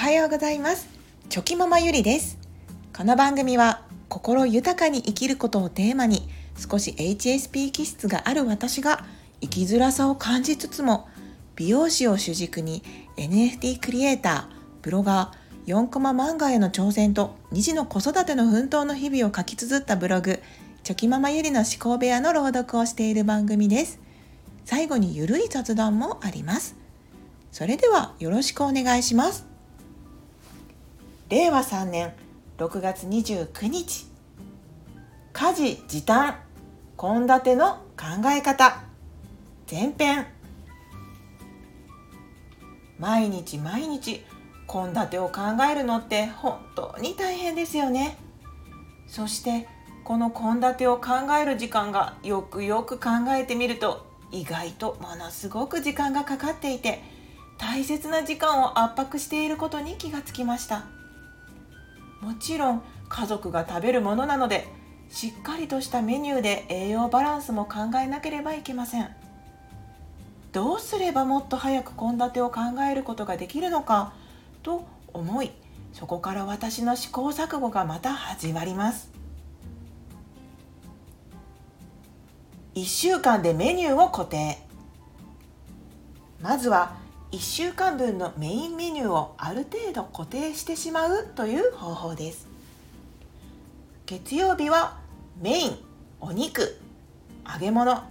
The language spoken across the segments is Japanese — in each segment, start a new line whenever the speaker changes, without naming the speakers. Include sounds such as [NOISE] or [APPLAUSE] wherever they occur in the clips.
はようございます。チョキママゆりです。この番組は心豊かに生きることをテーマに少し HSP 気質がある私が生きづらさを感じつつも美容師を主軸に NFT クリエイターブロガー4コマ漫画への挑戦と2児の子育ての奮闘の日々を書き綴ったブログチョキママゆりの思考部屋の朗読をしている番組です。最後にゆるい雑談もあります。それではよろしくお願いします。令和3年6月29日。家事時短献立の考え方。前編。毎日毎日献立を考えるのって本当に大変ですよね。そしてこの献立を考える時間がよくよく考えてみると意外とものすごく時間がかかっていて大切な時間を圧迫していることに気がつきました。もちろん家族が食べるものなのでしっかりとしたメニューで栄養バランスも考えなければいけません。どうすればもっと早く献立を考えることができるのかと思いそこから私の試行錯誤がまた始まります。1週間でメニューを固定。まずは1週間分のメインメニューをある程度固定してしまうという方法です。月曜日はメインお肉揚げ物。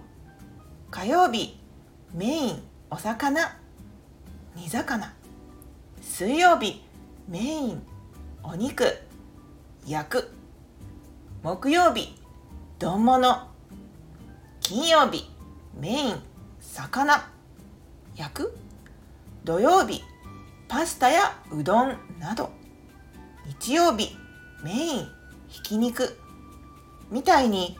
火曜日メインお魚煮魚。水曜日メインお肉焼く。木曜日丼物。金曜日メイン魚。焼く？土曜日パスタやうどんなど日曜日メインひき肉みたいに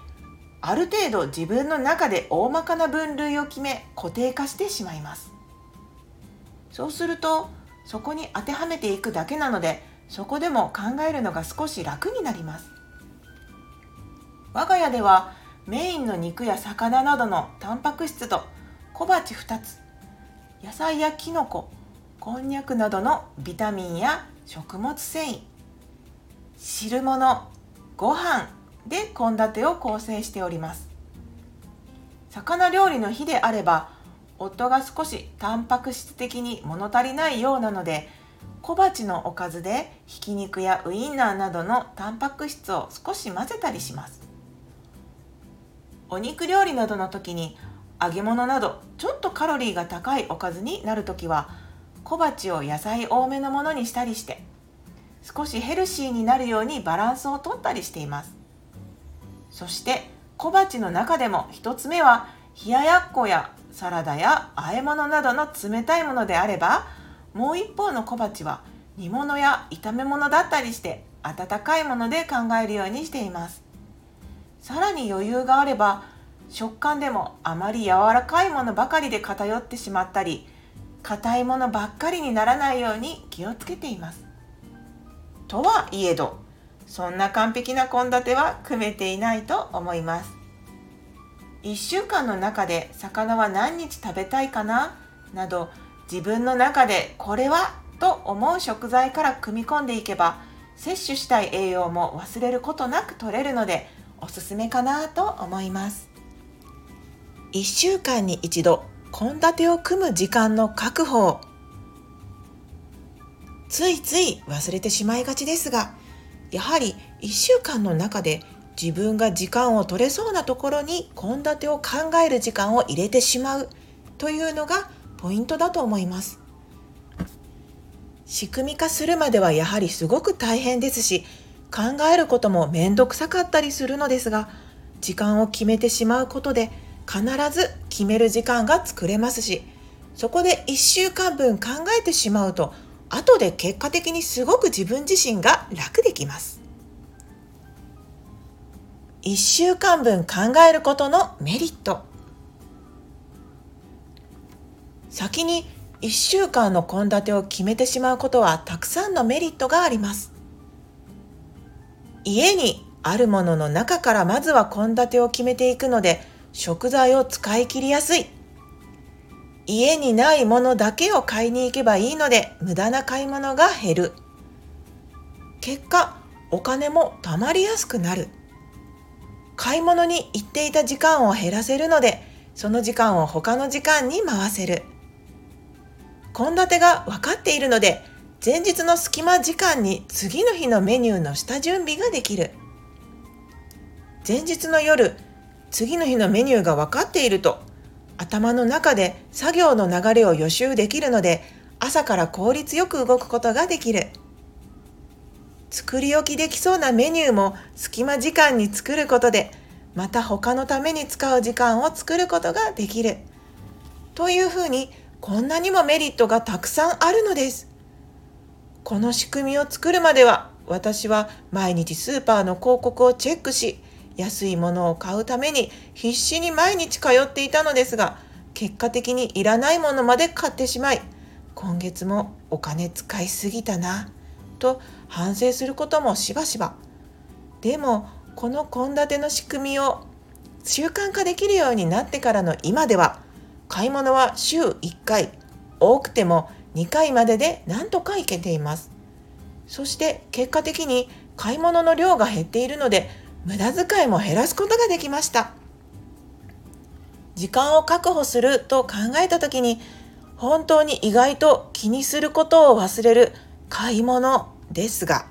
ある程度自分の中で大まかな分類を決め固定化してしまいます。そうするとそこに当てはめていくだけなのでそこでも考えるのが少し楽になります。我が家ではメインの肉や魚などのタンパク質と小鉢2つ野菜やきのここんにゃくなどのビタミンや食物繊維汁物ご飯で献立を構成しております。魚料理の日であれば夫が少しタンパク質的に物足りないようなので小鉢のおかずでひき肉やウインナーなどのタンパク質を少し混ぜたりします。お肉料理などの時に揚げ物などちょっとカロリーが高いおかずになる時は小鉢を野菜多めのものにしたりして少しヘルシーになるようにバランスをとったりしています。そして小鉢の中でも1つ目は冷ややっこやサラダや和え物などの冷たいものであればもう一方の小鉢は煮物や炒め物だったりして温かいもので考えるようにしています。さらに余裕があれば食感でもあまり柔らかいものばかりで偏ってしまったり硬いものばっかりにならないように気をつけています。とはいえどそんな完璧な献立は組めていないと思います。1週間の中で魚は何日食べたいかななど自分の中でこれはと思う食材から組み込んでいけば摂取したい栄養も忘れることなく取れるのでおすすめかなと思います。1週間に一度献立を組む時間の確保。ついつい忘れてしまいがちですがやはり1週間の中で自分が時間を取れそうなところに献立を考える時間を入れてしまうというのがポイントだと思います。仕組み化するまではやはりすごく大変ですし考えることも面倒くさかったりするのですが時間を決めてしまうことで必ず決める時間が作れますしそこで1週間分考えてしまうと後で結果的にすごく自分自身が楽できます。1週間分考えることのメリット。先に1週間の献立を決めてしまうことはたくさんのメリットがあります。家にあるものの中からまずは献立を決めていくので食材を使い切りやすい。家にないものだけを買いに行けばいいので無駄な買い物が減る。結果お金も貯まりやすくなる。買い物に行っていた時間を減らせるのでその時間を他の時間に回せる。献立が分かっているので前日の隙間時間に次の日のメニューの下準備ができる。前日の夜次の日のメニューが分かっていると頭の中で作業の流れを予習できるので朝から効率よく動くことができる。作り置きできそうなメニューも隙間時間に作ることでまた他のために使う時間を作ることができる。というふうにこんなにもメリットがたくさんあるのです。この仕組みを作るまでは私は毎日スーパーの広告をチェックし安いものを買うために必死に毎日通っていたのですが結果的にいらないものまで買ってしまい今月もお金使いすぎたなと反省することもしばしば。でもこの献立の仕組みを習慣化できるようになってからの今では買い物は週1回多くても2回までで何とか行けています。そして結果的に買い物の量が減っているので無駄遣いも減らすことができました。時間を確保すると考えた時に本当に意外と気にすることを忘れる買い物ですが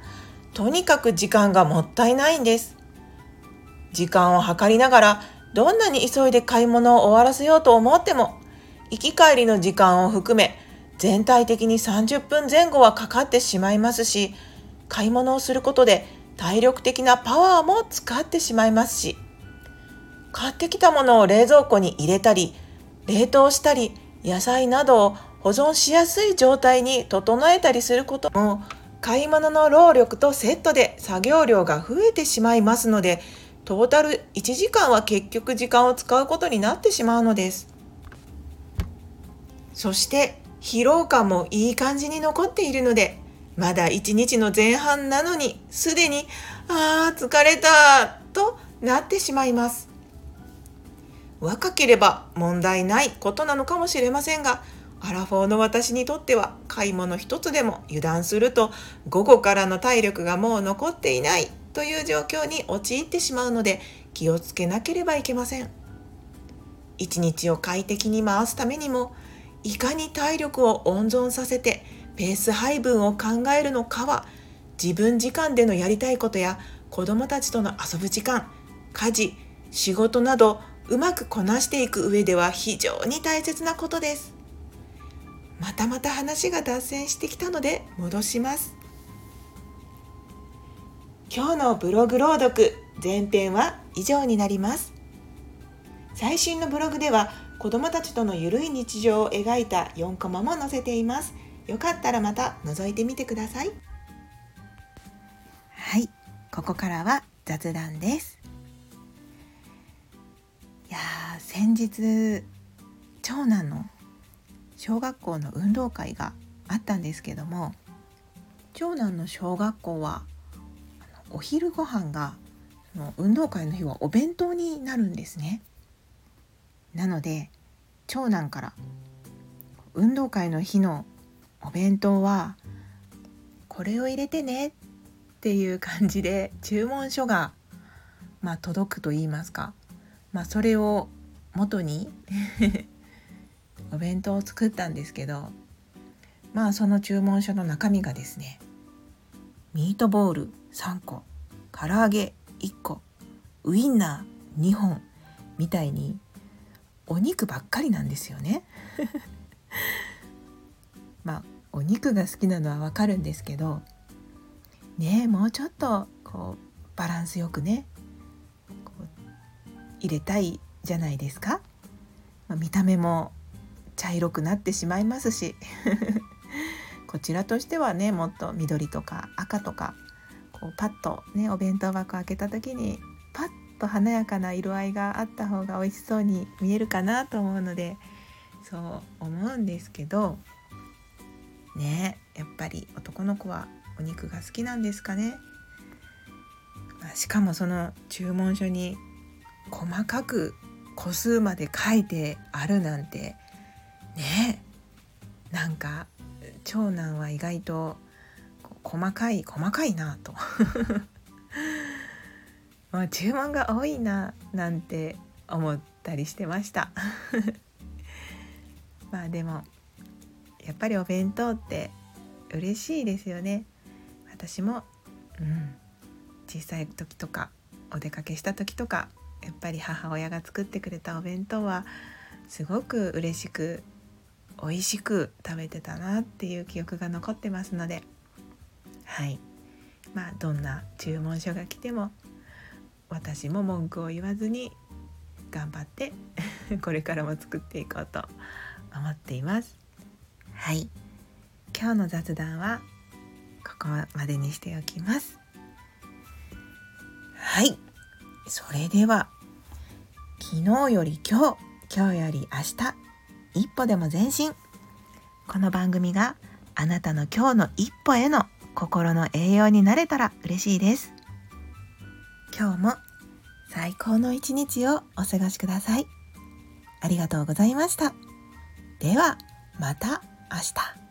とにかく時間がもったいないんです。時間を計りながらどんなに急いで買い物を終わらせようと思っても行き帰りの時間を含め全体的に30分前後はかかってしまいますし買い物をすることで体力的なパワーも使ってしまいますし買ってきたものを冷蔵庫に入れたり冷凍したり野菜などを保存しやすい状態に整えたりすることも買い物の労力とセットで作業量が増えてしまいますのでトータル1時間は結局時間を使うことになってしまうのです。そして疲労感もいい感じに残っているのでまだ1日の前半なのにすでにあー疲れたとなってしまいます。若ければ問題ないことなのかもしれませんがアラフォーの私にとっては買い物一つでも油断すると午後からの体力がもう残っていないという状況に陥ってしまうので気をつけなければいけません。一日を快適に回すためにもいかに体力を温存させてペース配分を考えるのかは自分時間でのやりたいことや子供たちとの遊ぶ時間家事仕事などうまくこなしていく上では非常に大切なことです。またまた話が脱線してきたので戻します。今日のブログ朗読前編は以上になります。最新のブログでは子どもたちとのゆるい日常を描いた4コマも載せています。よかったらまた覗いてみてくださいはいここからは雑談ですいや先日長男の小学校の運動会があったんですけども長男の小学校はお昼ご飯が運動会の日はお弁当になるんですね。なので長男から運動会の日のお弁当はこれを入れてねっていう感じで注文書がまあ届くと言いますか、まあ、それを元に [LAUGHS] お弁当を作ったんですけどまあその注文書の中身がですねミートボール3個唐揚げ1個ウインナー2本みたいにお肉ばっかりなんですよね。肉が好きなのはわかるんですけどねもうちょっとこうバランスよくね入れたいじゃないですか、まあ、見た目も茶色くなってしまいますし [LAUGHS] こちらとしてはねもっと緑とか赤とかこうパッとねお弁当箱開けた時にパッと華やかな色合いがあった方が美味しそうに見えるかなと思うのでそう思うんですけどねやっぱり男の子はお肉が好きなんですかね、まあ、しかもその注文書に細かく個数まで書いてあるなんてねなんか長男は意外と細かい細かいなと。[LAUGHS] もう注文が多いななんて思ったりしてました。[LAUGHS] まあでもやっぱりお弁当って嬉しいですよね。私もうん小さい時とかお出かけした時とかやっぱり母親が作ってくれたお弁当はすごく嬉しく美味しく食べてたなっていう記憶が残ってますのではい。まあどんな注文書が来ても私も文句を言わずに頑張って [LAUGHS] これからも作っていこうと思っています。はい。今日の雑談はここまでにしておきます。はい。それでは昨日より今日今日より明日一歩でも前進。この番組があなたの今日の一歩への心の栄養になれたら嬉しいです。今日も最高の一日をお過ごしください。ありがとうございました。ではまた。明日。